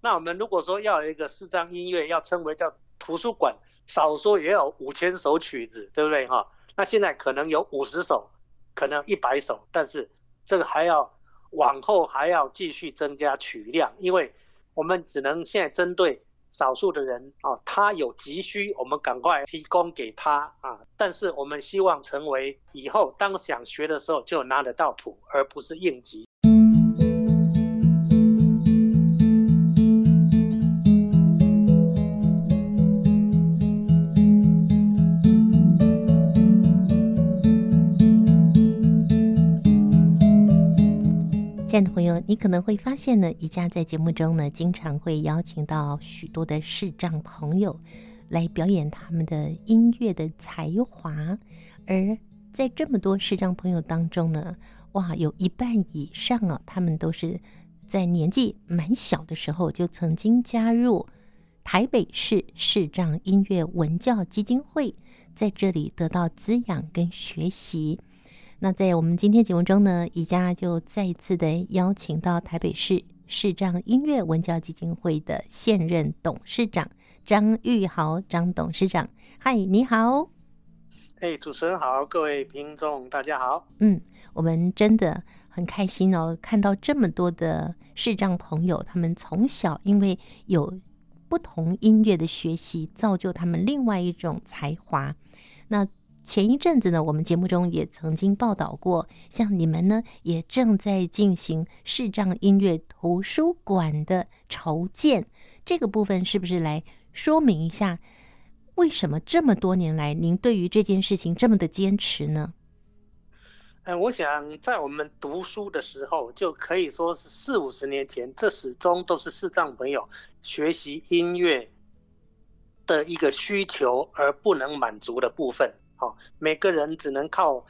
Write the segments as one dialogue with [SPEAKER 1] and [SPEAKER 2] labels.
[SPEAKER 1] 那我们如果说要有一个四张音乐，要称为叫图书馆，少说也有五千首曲子，对不对哈？那现在可能有五十首，可能一百首，但是这个还要往后还要继续增加曲量，因为我们只能现在针对少数的人啊，他有急需，我们赶快提供给他啊。但是我们希望成为以后当想学的时候就拿得到谱，而不是应急。
[SPEAKER 2] 朋友，你可能会发现呢，宜家在节目中呢，经常会邀请到许多的视障朋友来表演他们的音乐的才华。而在这么多视障朋友当中呢，哇，有一半以上啊，他们都是在年纪蛮小的时候就曾经加入台北市视障音乐文教基金会，在这里得到滋养跟学习。那在我们今天节目中呢，宜家就再一次的邀请到台北市视障音乐文教基金会的现任董事长张玉豪张董事长。嗨，你好。
[SPEAKER 1] 哎，主持人好，各位听众大家好。
[SPEAKER 2] 嗯，我们真的很开心哦，看到这么多的视障朋友，他们从小因为有不同音乐的学习，造就他们另外一种才华。那前一阵子呢，我们节目中也曾经报道过，像你们呢，也正在进行视障音乐图书馆的筹建，这个部分是不是来说明一下，为什么这么多年来您对于这件事情这么的坚持呢？
[SPEAKER 1] 嗯，我想在我们读书的时候，就可以说是四五十年前，这始终都是视障朋友学习音乐的一个需求而不能满足的部分。哦，每个人只能靠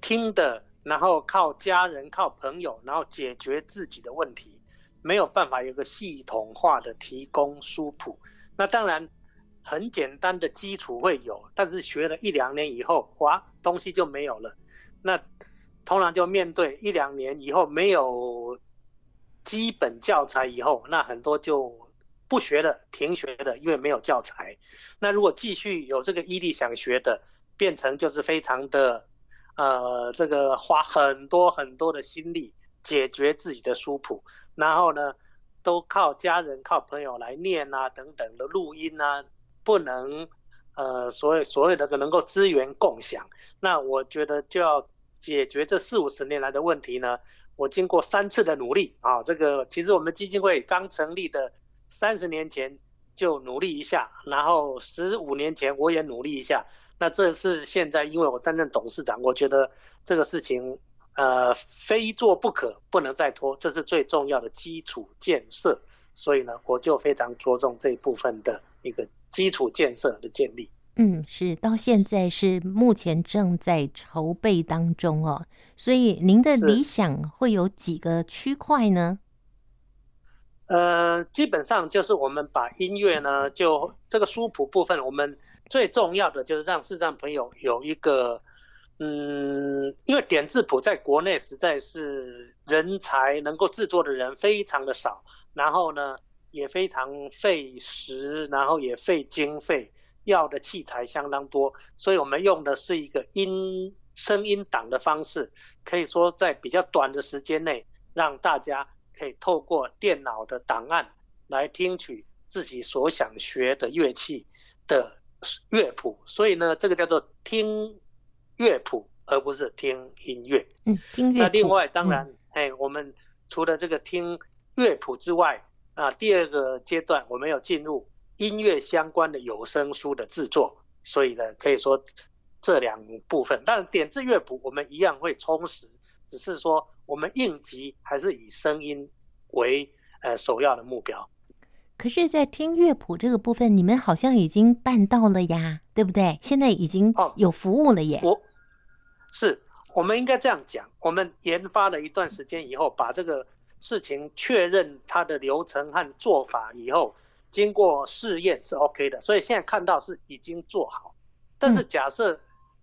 [SPEAKER 1] 听的，然后靠家人、靠朋友，然后解决自己的问题，没有办法有个系统化的提供书谱。那当然，很简单的基础会有，但是学了一两年以后，哇，东西就没有了。那通常就面对一两年以后没有基本教材以后，那很多就不学了，停学了，因为没有教材。那如果继续有这个毅力想学的，变成就是非常的，呃，这个花很多很多的心力解决自己的书谱，然后呢，都靠家人、靠朋友来念啊，等等的录音啊，不能，呃，所以所有的能够资源共享。那我觉得就要解决这四五十年来的问题呢。我经过三次的努力啊，这个其实我们基金会刚成立的三十年前就努力一下，然后十五年前我也努力一下。那这是现在，因为我担任董事长，我觉得这个事情，呃，非做不可，不能再拖，这是最重要的基础建设。所以呢，我就非常着重这一部分的一个基础建设的建立。
[SPEAKER 2] 嗯，是到现在是目前正在筹备当中哦。所以您的理想会有几个区块呢？
[SPEAKER 1] 呃，基本上就是我们把音乐呢，就这个书谱部分，我们最重要的就是让视障朋友有一个，嗯，因为点字谱在国内实在是人才能够制作的人非常的少，然后呢也非常费时，然后也费经费，要的器材相当多，所以我们用的是一个音声音档的方式，可以说在比较短的时间内让大家。可以透过电脑的档案来听取自己所想学的乐器的乐谱，所以呢，这个叫做听乐谱，而不是听音乐。
[SPEAKER 2] 嗯，听乐谱。
[SPEAKER 1] 那另外，当然，哎、嗯，我们除了这个听乐谱之外，啊，第二个阶段我们要进入音乐相关的有声书的制作，所以呢，可以说这两部分，但点字乐谱我们一样会充实，只是说。我们应急还是以声音为呃首要的目标。
[SPEAKER 2] 可是，在听乐谱这个部分，你们好像已经办到了呀，对不对？现在已经有服务了耶。
[SPEAKER 1] 哦、我是，我们应该这样讲：我们研发了一段时间以后，把这个事情确认它的流程和做法以后，经过试验是 OK 的，所以现在看到是已经做好。但是，假设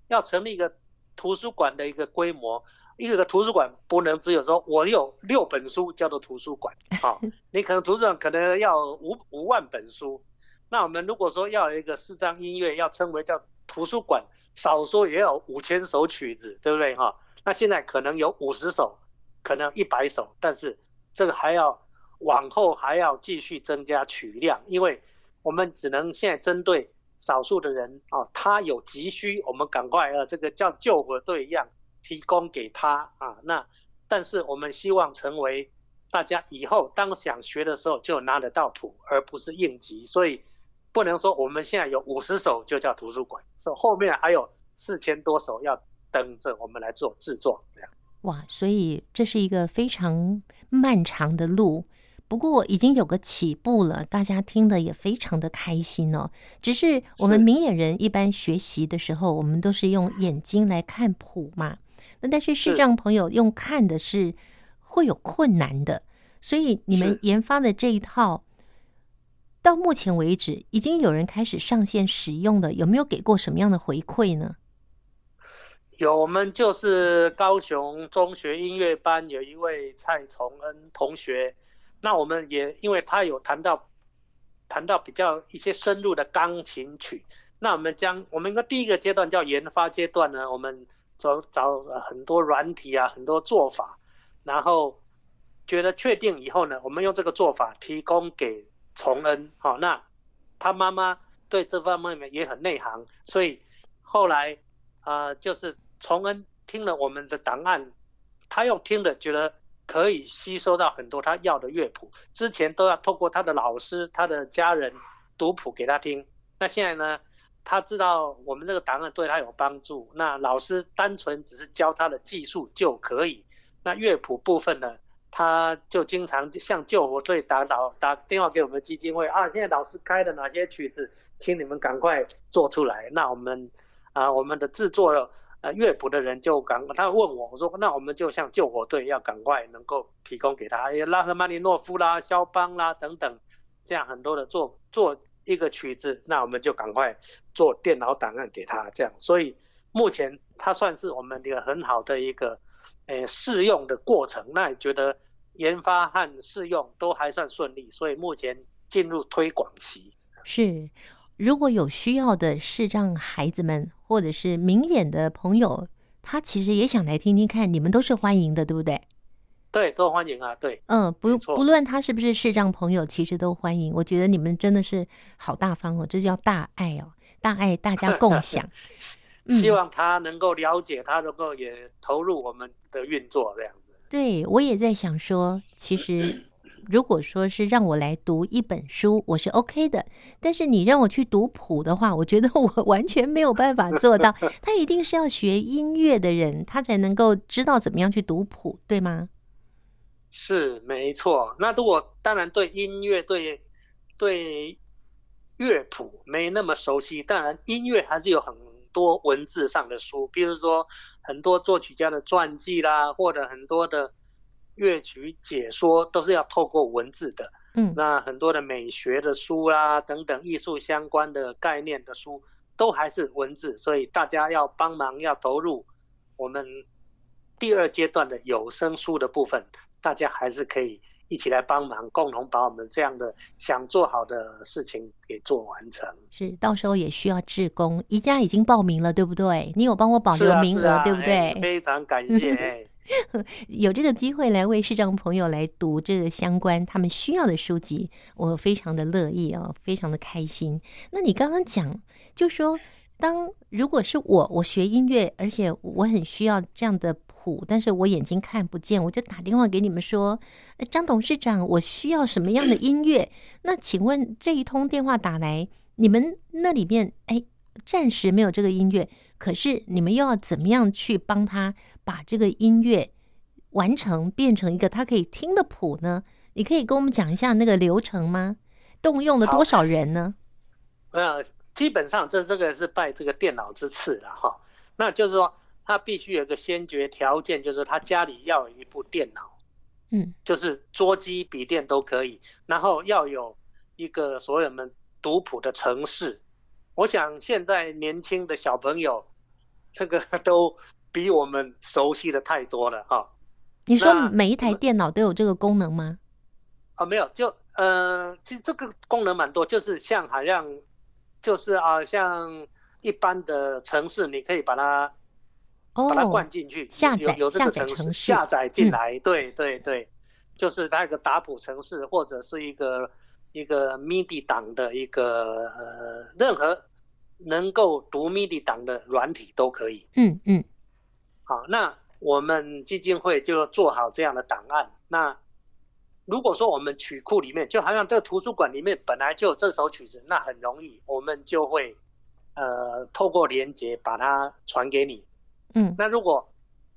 [SPEAKER 1] 要成立一个图书馆的一个规模。一个图书馆不能只有说我有六本书叫做图书馆，好，你可能图书馆可能要五五万本书。那我们如果说要一个四张音乐，要称为叫图书馆，少说也有五千首曲子，对不对哈？那现在可能有五十首，可能一百首，但是这个还要往后还要继续增加曲量，因为我们只能现在针对少数的人啊，他有急需，我们赶快呃，这个叫救火队一样提供给他啊。那但是我们希望成为大家以后当想学的时候就拿得到谱，而不是应急，所以。不能说我们现在有五十首就叫图书馆，所以后面还有四千多首要等着我们来做制作。这样
[SPEAKER 2] 哇，所以这是一个非常漫长的路，不过已经有个起步了，大家听的也非常的开心哦。只是我们明眼人一般学习的时候，我们都是用眼睛来看谱嘛，那但是视障朋友用看的是会有困难的，所以你们研发的这一套。到目前为止，已经有人开始上线使用了，有没有给过什么样的回馈呢？
[SPEAKER 1] 有，我们就是高雄中学音乐班有一位蔡崇恩同学，那我们也因为他有谈到谈到比较一些深入的钢琴曲，那我们将我们一个第一个阶段叫研发阶段呢，我们找找很多软体啊，很多做法，然后觉得确定以后呢，我们用这个做法提供给。崇恩，好，那他妈妈对这方面也很内行，所以后来啊、呃，就是崇恩听了我们的档案，他用听的觉得可以吸收到很多他要的乐谱，之前都要透过他的老师、他的家人读谱给他听，那现在呢，他知道我们这个档案对他有帮助，那老师单纯只是教他的技术就可以，那乐谱部分呢？他就经常向救火队打打打电话给我们基金会啊，现在老师开的哪些曲子，请你们赶快做出来。那我们啊，我们的制作呃乐谱的人就赶，他问我，我说那我们就向救火队要赶快能够提供给他，拉赫曼尼诺夫啦、肖邦啦等等，这样很多的做做一个曲子，那我们就赶快做电脑档案给他，这样。所以目前它算是我们一个很好的一个。诶，试用的过程，那你觉得研发和试用都还算顺利，所以目前进入推广期。
[SPEAKER 2] 是，如果有需要的视障孩子们，或者是明眼的朋友，他其实也想来听听看，你们都是欢迎的，对不对？
[SPEAKER 1] 对，都欢迎啊，对。
[SPEAKER 2] 嗯，不不论他是不是视障朋友，其实都欢迎。我觉得你们真的是好大方哦，这叫大爱哦，大爱大家共享。
[SPEAKER 1] 希望他能够了解，他能够也投入我们的运作这样子。
[SPEAKER 2] 对，我也在想说，其实如果说是让我来读一本书，我是 OK 的。但是你让我去读谱的话，我觉得我 完全没有办法做到。他一定是要学音乐的人，他才能够知道怎么样去读谱，对吗？
[SPEAKER 1] 是，没错。那如果当然对音乐、对对乐谱没那么熟悉，当然音乐还是有很。多文字上的书，比如说很多作曲家的传记啦，或者很多的乐曲解说，都是要透过文字的。嗯，那很多的美学的书啦，等等艺术相关的概念的书，都还是文字。所以大家要帮忙，要投入我们第二阶段的有声书的部分，大家还是可以。一起来帮忙，共同把我们这样的想做好的事情给做完成。
[SPEAKER 2] 是，到时候也需要志工，宜家已经报名了，对不对？你有帮我保留名额，啊啊、对不对、欸？
[SPEAKER 1] 非常感谢。
[SPEAKER 2] 有这个机会来为视障朋友来读这个相关他们需要的书籍，我非常的乐意哦，非常的开心。那你刚刚讲，就说当如果是我，我学音乐，而且我很需要这样的谱。但是我眼睛看不见，我就打电话给你们说，张董事长，我需要什么样的音乐？那请问这一通电话打来，你们那里面哎，暂时没有这个音乐，可是你们又要怎么样去帮他把这个音乐完成，变成一个他可以听的谱呢？你可以跟我们讲一下那个流程吗？动用了多少人呢？
[SPEAKER 1] 呃，基本上这这个是拜这个电脑之赐了哈，那就是说。他必须有个先决条件，就是他家里要有一部电脑，嗯，就是桌机、笔电都可以，然后要有一个所有们读谱的城市。我想现在年轻的小朋友，这个都比比我们熟悉的太多了哈。
[SPEAKER 2] 你说每一台电脑都有这个功能吗？
[SPEAKER 1] 啊，没有，就呃，其实这个功能蛮多，就是像好像就是啊，像一般的城市，你可以把它。把它灌进去，
[SPEAKER 2] 下载
[SPEAKER 1] 有这个城市下载进来，嗯、对对对，就是它一个打谱城市，或者是一个一个 MIDI 档的一个呃，任何能够读 MIDI 档的软体都可以。
[SPEAKER 2] 嗯嗯，
[SPEAKER 1] 好，那我们基金会就做好这样的档案。那如果说我们曲库里面，就好像这个图书馆里面本来就有这首曲子，那很容易，我们就会呃透过连接把它传给你。
[SPEAKER 2] 嗯，
[SPEAKER 1] 那如果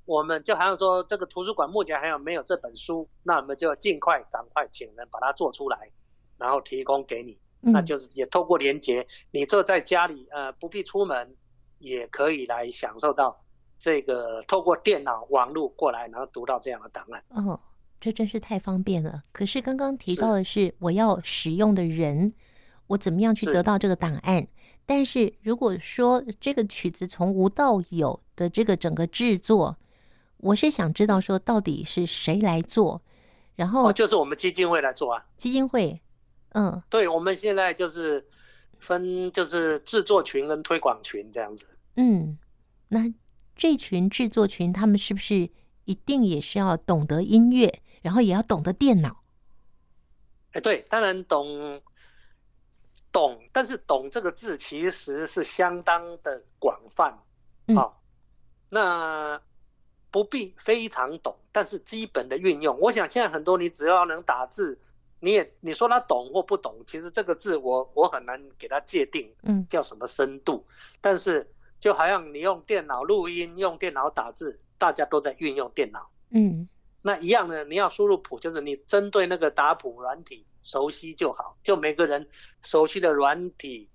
[SPEAKER 1] 我们就好像说这个图书馆目前还有没有这本书，那我们就尽快赶快请人把它做出来，然后提供给你。嗯、那就是也透过连接，你坐在家里呃不必出门，也可以来享受到这个透过电脑网络过来，然后读到这样的档案。
[SPEAKER 2] 哦，这真是太方便了。可是刚刚提到的是我要使用的人，我怎么样去得到这个档案？但是如果说这个曲子从无到有的这个整个制作，我是想知道说到底是谁来做，然后、
[SPEAKER 1] 哦、就是我们基金会来做啊。
[SPEAKER 2] 基金会，嗯，
[SPEAKER 1] 对，我们现在就是分就是制作群跟推广群这样子。
[SPEAKER 2] 嗯，那这群制作群他们是不是一定也是要懂得音乐，然后也要懂得电脑？
[SPEAKER 1] 哎，对，当然懂。懂，但是“懂”这个字其实是相当的广泛，
[SPEAKER 2] 嗯、
[SPEAKER 1] 哦，那不必非常懂，但是基本的运用，我想现在很多你只要能打字，你也你说他懂或不懂，其实这个字我我很难给他界定，
[SPEAKER 2] 嗯，
[SPEAKER 1] 叫什么深度，嗯、但是就好像你用电脑录音，用电脑打字，大家都在运用电脑，
[SPEAKER 2] 嗯，
[SPEAKER 1] 那一样的，你要输入谱，就是你针对那个打谱软体。熟悉就好，就每个人熟悉的软体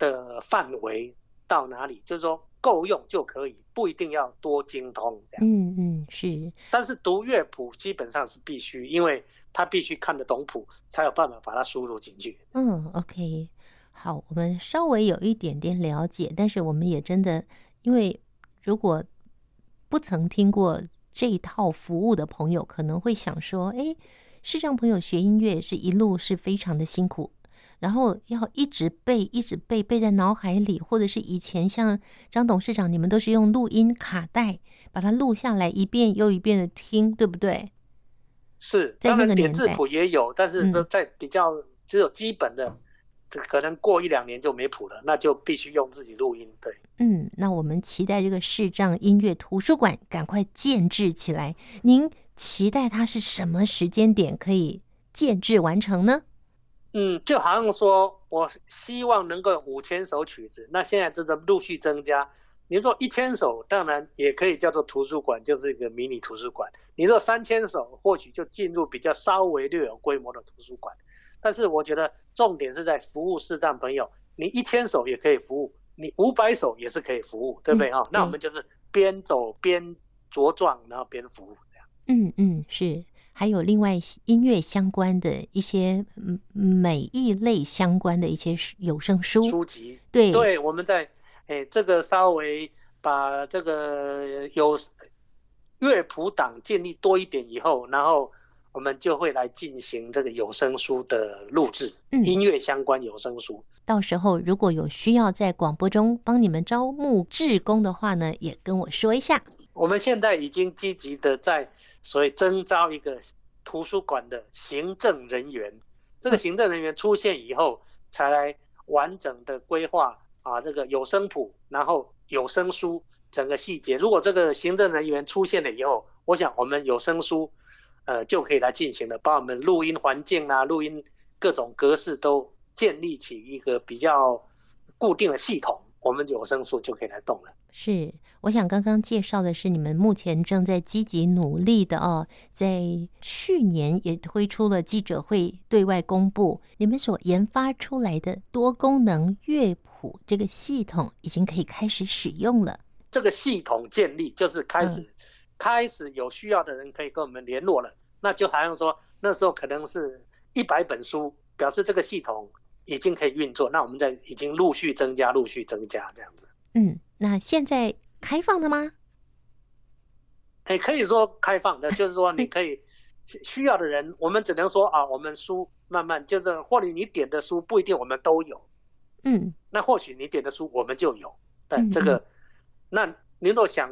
[SPEAKER 1] 的范围到哪里，就是说够用就可以，不一定要多精通这样子。
[SPEAKER 2] 嗯嗯，是。
[SPEAKER 1] 但是读乐谱基本上是必须，因为他必须看得懂谱，才有办法把它输入进去。
[SPEAKER 2] 嗯，OK，好，我们稍微有一点点了解，但是我们也真的，因为如果不曾听过这一套服务的朋友，可能会想说，哎。视障朋友学音乐是一路是非常的辛苦，然后要一直背，一直背，背在脑海里，或者是以前像张董事长，你们都是用录音卡带把它录下来，一遍又一遍的听，对不对？
[SPEAKER 1] 是，
[SPEAKER 2] 在那个年代，
[SPEAKER 1] 点字谱也有，但是都在比较只有基本的，嗯、可能过一两年就没谱了，那就必须用自己录音。对，
[SPEAKER 2] 嗯，那我们期待这个视障音乐图书馆赶快建制起来。您。期待它是什么时间点可以建制完成呢？
[SPEAKER 1] 嗯，就好像说，我希望能够五千首曲子，那现在正在陆续增加。你说一千首，当然也可以叫做图书馆，就是一个迷你图书馆。你说三千首，或许就进入比较稍微略有规模的图书馆。但是我觉得重点是在服务视障朋友，你一千首也可以服务，你五百首也是可以服务，对不对？啊？嗯，那我们就是边走边茁壮，然后边服务。
[SPEAKER 2] 嗯嗯，是，还有另外音乐相关的一些美艺类相关的一些有声书。
[SPEAKER 1] 书籍，
[SPEAKER 2] 对。
[SPEAKER 1] 对，我们在哎这个稍微把这个有乐谱档建立多一点以后，然后我们就会来进行这个有声书的录制，
[SPEAKER 2] 嗯，
[SPEAKER 1] 音乐相关有声书。
[SPEAKER 2] 到时候如果有需要在广播中帮你们招募志工的话呢，也跟我说一下。
[SPEAKER 1] 我们现在已经积极的在。所以征招一个图书馆的行政人员，这个行政人员出现以后，才来完整的规划啊这个有声谱，然后有声书整个细节。如果这个行政人员出现了以后，我想我们有声书，呃就可以来进行了，把我们录音环境啊、录音各种格式都建立起一个比较固定的系统，我们有声书就可以来动了。
[SPEAKER 2] 是，我想刚刚介绍的是你们目前正在积极努力的哦，在去年也推出了记者会对外公布，你们所研发出来的多功能乐谱这个系统已经可以开始使用了。
[SPEAKER 1] 这个系统建立就是开始，嗯、开始有需要的人可以跟我们联络了。那就好像说那时候可能是一百本书，表示这个系统已经可以运作。那我们在已经陆续增加，陆续增加这样子。
[SPEAKER 2] 嗯。那现在开放了吗？
[SPEAKER 1] 哎，可以说开放的，就是说你可以需要的人，我们只能说啊，我们书慢慢就是，或者你点的书不一定我们都有，
[SPEAKER 2] 嗯，
[SPEAKER 1] 那或许你点的书我们就有，但这个，嗯、那您若想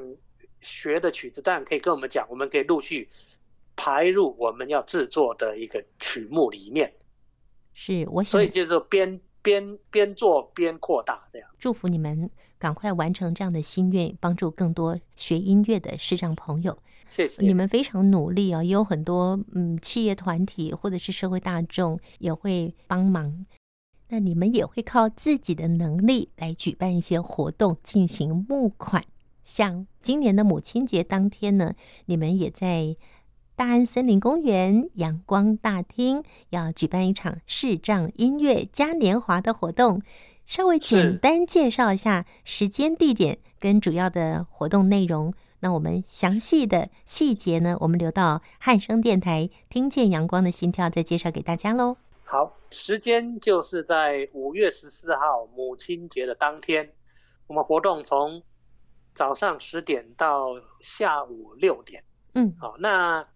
[SPEAKER 1] 学的曲子，当然可以跟我们讲，我们可以陆续排入我们要制作的一个曲目里面。
[SPEAKER 2] 是，我想，
[SPEAKER 1] 所以就是边边边做边扩大这样。
[SPEAKER 2] 祝福你们赶快完成这样的心愿，帮助更多学音乐的视障朋友。
[SPEAKER 1] 谢谢
[SPEAKER 2] 你们非常努力啊，也有很多嗯企业团体或者是社会大众也会帮忙。那你们也会靠自己的能力来举办一些活动进行募款。像今年的母亲节当天呢，你们也在。大安森林公园阳光大厅要举办一场视障音乐嘉年华的活动，稍微简单介绍一下时间、地点跟主要的活动内容。那我们详细的细节呢，我们留到汉声电台听见阳光的心跳再介绍给大家喽。
[SPEAKER 1] 好，时间就是在五月十四号母亲节的当天，我们活动从早上十点到下午六点。
[SPEAKER 2] 嗯，
[SPEAKER 1] 好，那。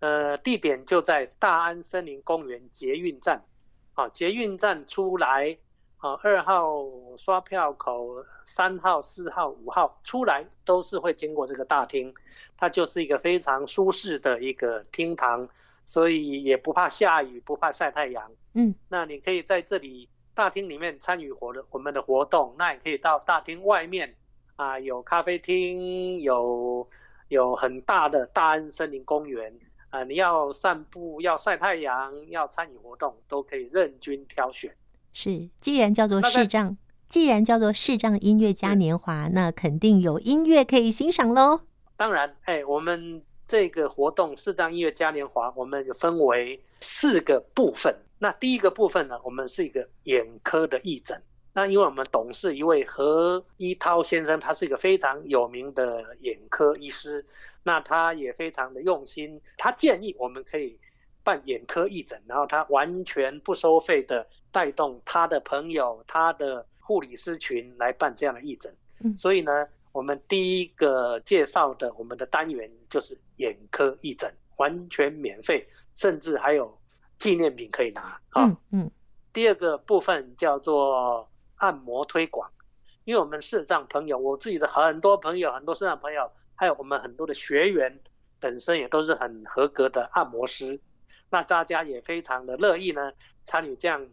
[SPEAKER 1] 呃，地点就在大安森林公园捷运站，啊，捷运站出来，啊，二号刷票口，三号、四号、五号出来都是会经过这个大厅，它就是一个非常舒适的一个厅堂，所以也不怕下雨，不怕晒太阳。
[SPEAKER 2] 嗯，
[SPEAKER 1] 那你可以在这里大厅里面参与活的我们的活动，那也可以到大厅外面，啊，有咖啡厅，有有很大的大安森林公园。啊、呃，你要散步，要晒太阳，要参与活动，都可以任君挑选。
[SPEAKER 2] 是，既然叫做视障，既然叫做视障音乐嘉年华，那肯定有音乐可以欣赏喽。
[SPEAKER 1] 当然，哎，我们这个活动视障音乐嘉年华，我们分为四个部分。那第一个部分呢，我们是一个眼科的义诊。那因为我们董事一位何一涛先生，他是一个非常有名的眼科医师，那他也非常的用心，他建议我们可以办眼科义诊，然后他完全不收费的带动他的朋友、他的护理师群来办这样的义诊。嗯，所以呢，我们第一个介绍的我们的单元就是眼科义诊，完全免费，甚至还有纪念品可以拿。
[SPEAKER 2] 嗯嗯，
[SPEAKER 1] 第二个部分叫做。按摩推广，因为我们视障朋友，我自己的很多朋友，很多视障朋友，还有我们很多的学员，本身也都是很合格的按摩师，那大家也非常的乐意呢，参与这样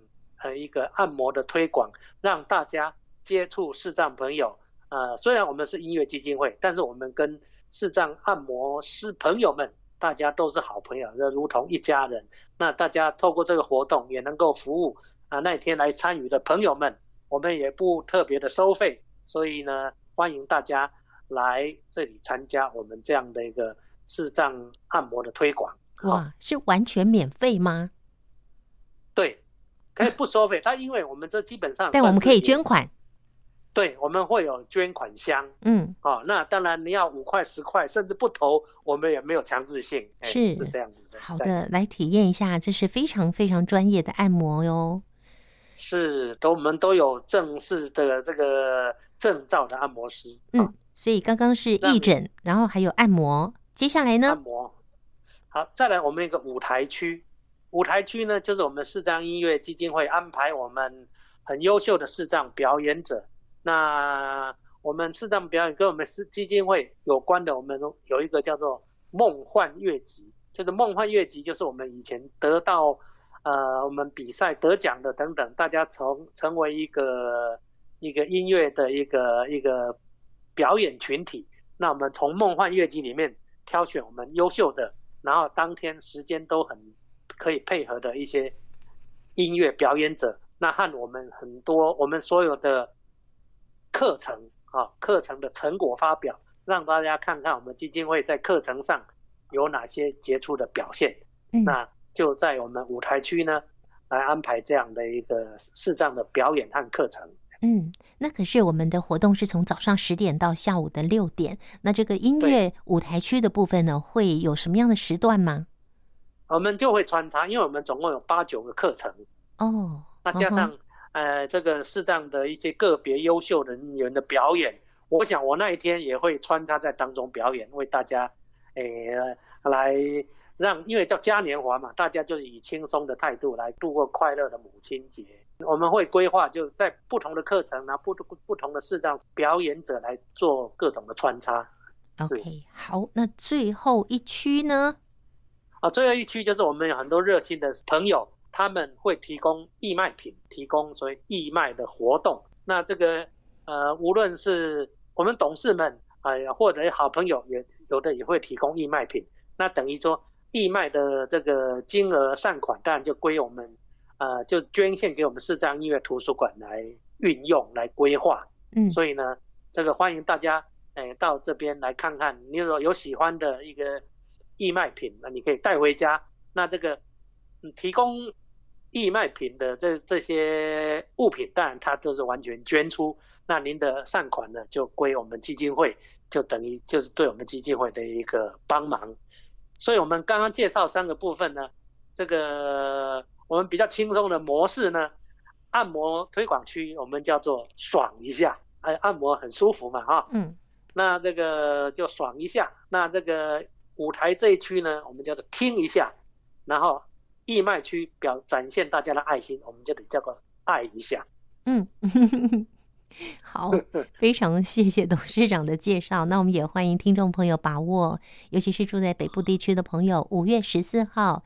[SPEAKER 1] 呃一个按摩的推广，让大家接触视障朋友。呃，虽然我们是音乐基金会，但是我们跟视障按摩师朋友们，大家都是好朋友，那如同一家人。那大家透过这个活动，也能够服务啊那天来参与的朋友们。我们也不特别的收费，所以呢，欢迎大家来这里参加我们这样的一个视障按摩的推广。
[SPEAKER 2] 哇，是完全免费吗？
[SPEAKER 1] 对，可以不收费。它因为我们这基本上，
[SPEAKER 2] 但我们可以捐款。
[SPEAKER 1] 对，我们会有捐款箱。
[SPEAKER 2] 嗯，
[SPEAKER 1] 哦，那当然你要五块、十块，甚至不投，我们也没有强制性。
[SPEAKER 2] 是
[SPEAKER 1] 是这样子的。
[SPEAKER 2] 好的，来体验一下，这是非常非常专业的按摩哟。
[SPEAKER 1] 是，都我们都有正式的这个证照的按摩师。
[SPEAKER 2] 嗯，所以刚刚是义诊，然后还有按摩，接下来呢？
[SPEAKER 1] 按摩。好，再来我们一个舞台区。舞台区呢，就是我们视障音乐基金会安排我们很优秀的视障表演者。那我们视障表演跟我们是基金会有关的，我们有一个叫做梦幻乐集，就是梦幻乐集，就是我们以前得到。呃，我们比赛得奖的等等，大家从成为一个一个音乐的一个一个表演群体。那我们从梦幻乐集里面挑选我们优秀的，然后当天时间都很可以配合的一些音乐表演者，那和我们很多我们所有的课程啊，课程的成果发表，让大家看看我们基金会在课程上有哪些杰出的表现。
[SPEAKER 2] 嗯、
[SPEAKER 1] 那。就在我们舞台区呢，来安排这样的一个视障的表演和课程。
[SPEAKER 2] 嗯，那可是我们的活动是从早上十点到下午的六点。那这个音乐舞台区的部分呢，会有什么样的时段吗？
[SPEAKER 1] 我们就会穿插，因为我们总共有八九个课程。
[SPEAKER 2] 哦，
[SPEAKER 1] 那加上、哦、呃这个适当的一些个别优秀人员的表演，我想我那一天也会穿插在当中表演，为大家诶来让，因为叫嘉年华嘛，大家就以轻松的态度来度过快乐的母亲节。我们会规划就在不同的课程呢，不不同的视障表演者来做各种的穿插。
[SPEAKER 2] OK，好，那最后一区呢？
[SPEAKER 1] 啊，最后一区就是我们有很多热心的朋友，他们会提供义卖品，提供所谓义卖的活动。那这个呃，无论是我们董事们啊、呃，或者好朋友也有的也会提供义卖品。那等于说义卖的这个金额善款，当然就归我们呃，就捐献给我们市障音乐图书馆来运用来规划。嗯，所以呢，这个欢迎大家哎、呃、到这边来看看，你如果有喜欢的一个。义卖品，那你可以带回家。那这个提供义卖品的这这些物品，当然它就是完全捐出。那您的善款呢，就归我们基金会，就等于就是对我们基金会的一个帮忙。所以我们刚刚介绍三个部分呢，这个我们比较轻松的模式呢，按摩推广区我们叫做爽一下，哎，按摩很舒服嘛，哈，嗯，那这个就爽一下，那这个。舞台这一区呢，我们叫做听一下，然后义卖区表展现大家的爱心，我们就得叫做爱一下。
[SPEAKER 2] 嗯，好，非常谢谢董事长的介绍。那我们也欢迎听众朋友把握，尤其是住在北部地区的朋友，五月十四号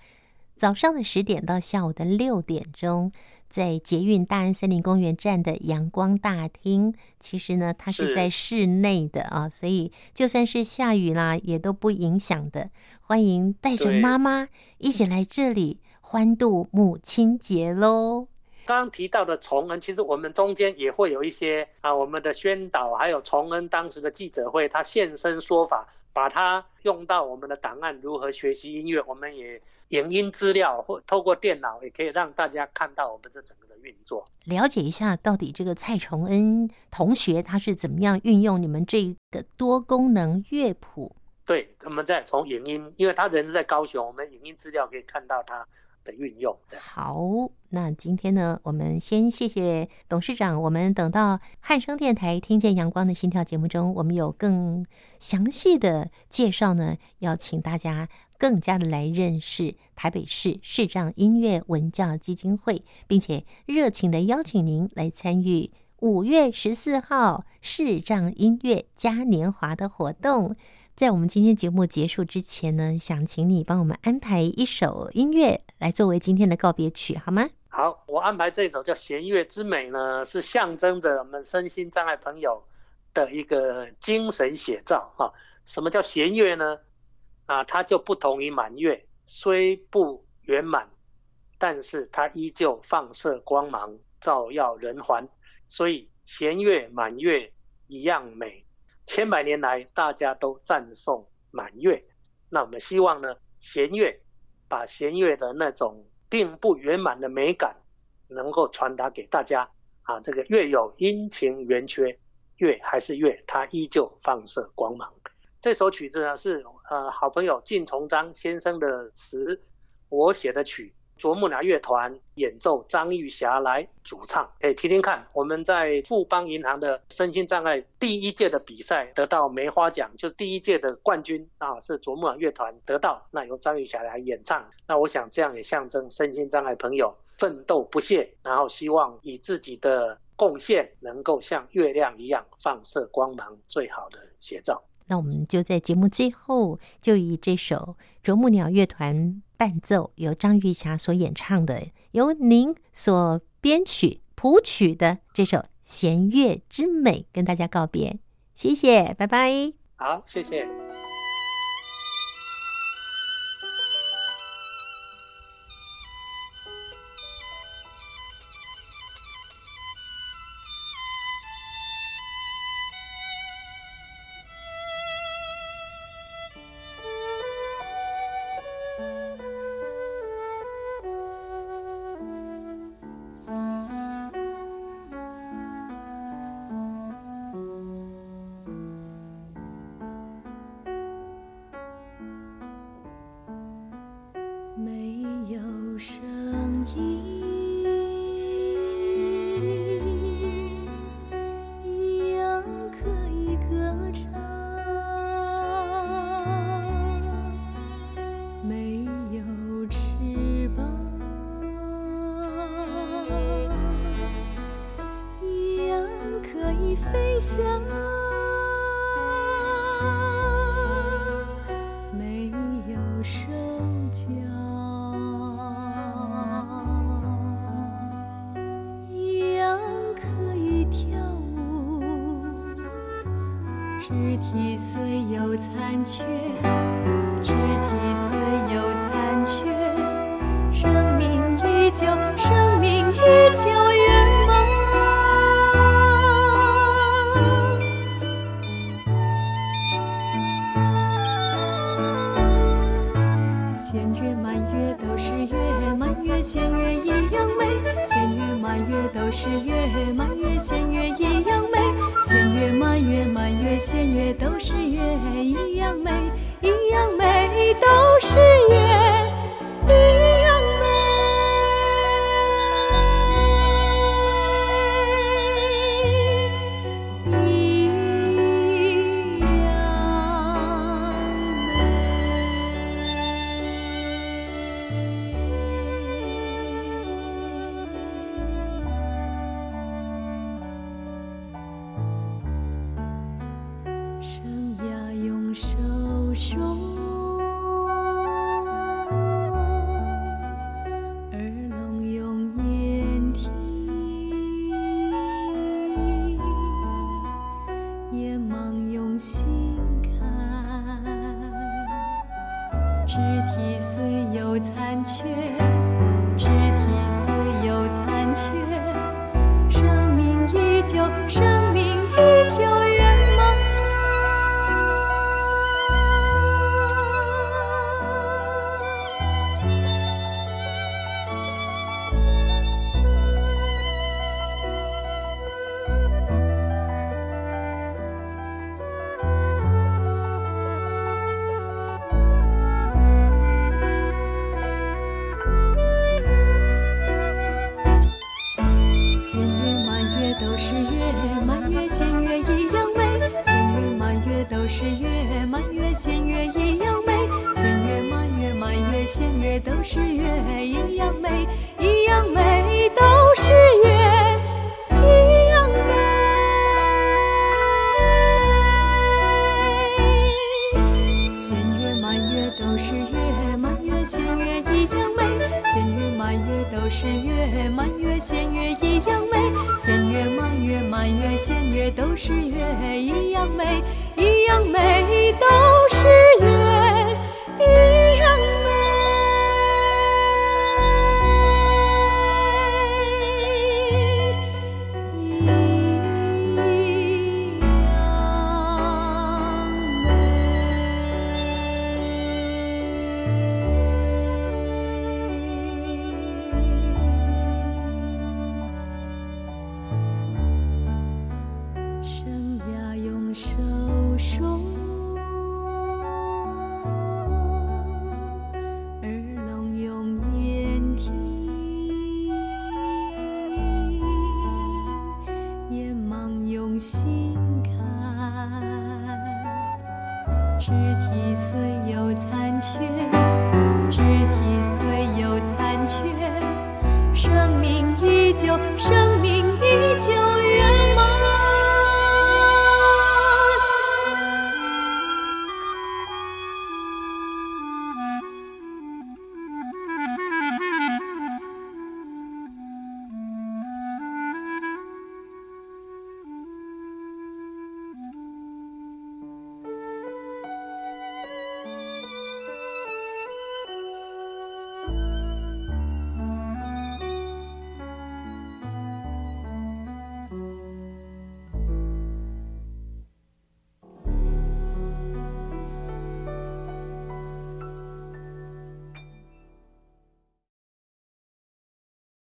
[SPEAKER 2] 早上的十点到下午的六点钟。在捷运大安森林公园站的阳光大厅，其实呢，它是在室内的啊，所以就算是下雨啦，也都不影响的。欢迎带着妈妈一起来这里欢度母亲节喽！
[SPEAKER 1] 刚刚提到的崇恩，其实我们中间也会有一些啊，我们的宣导，还有崇恩当时的记者会，他现身说法。把它用到我们的档案，如何学习音乐，我们也影音资料或透过电脑，也可以让大家看到我们这整个的运作，
[SPEAKER 2] 了解一下到底这个蔡崇恩同学他是怎么样运用你们这个多功能乐谱。
[SPEAKER 1] 对，我们在从影音，因为他人是在高雄，我们影音资料可以看到他的运用。
[SPEAKER 2] 好，那今天呢，我们先谢谢董事长。我们等到汉声电台听见阳光的心跳节目中，我们有更详细的介绍呢，要请大家更加的来认识台北市视障音乐文教基金会，并且热情的邀请您来参与五月十四号视障音乐嘉年华的活动。在我们今天节目结束之前呢，想请你帮我们安排一首音乐来作为今天的告别曲，好吗？
[SPEAKER 1] 好，我安排这首叫《弦乐之美》呢，是象征着我们身心障碍朋友的一个精神写照哈。什么叫弦乐呢？啊，它就不同于满月，虽不圆满，但是它依旧放射光芒，照耀人寰。所以弦乐满月一样美。千百年来，大家都赞颂满月。那我们希望呢，弦乐把弦乐的那种并不圆满的美感，能够传达给大家。啊，这个月有阴晴圆缺，月还是月，它依旧放射光芒。这首曲子呢，是呃好朋友靳崇章先生的词，我写的曲。啄木鸟乐团演奏，张玉霞来主唱，可以听听看。我们在富邦银行的身心障碍第一届的比赛得到梅花奖，就第一届的冠军啊，是啄木鸟乐团得到。那由张玉霞来演唱，那我想这样也象征身心障碍朋友奋斗不懈，然后希望以自己的贡献能够像月亮一样放射光芒，最好的写照。
[SPEAKER 2] 那我们就在节目最后，就以这首啄木鸟乐团伴奏，由张玉霞所演唱的，由您所编曲谱曲的这首《弦乐之美》，跟大家告别。谢谢，拜拜。
[SPEAKER 1] 好，谢谢。
[SPEAKER 3] 月都是月一样美一样美都是都是月，满月弦月一样美。弦月满月都是月，满月弦月一样美。弦月满月满月弦月都是月，一样美，一样美都是月。肢体虽有残缺，肢体虽有残缺，生命依旧，生命依旧。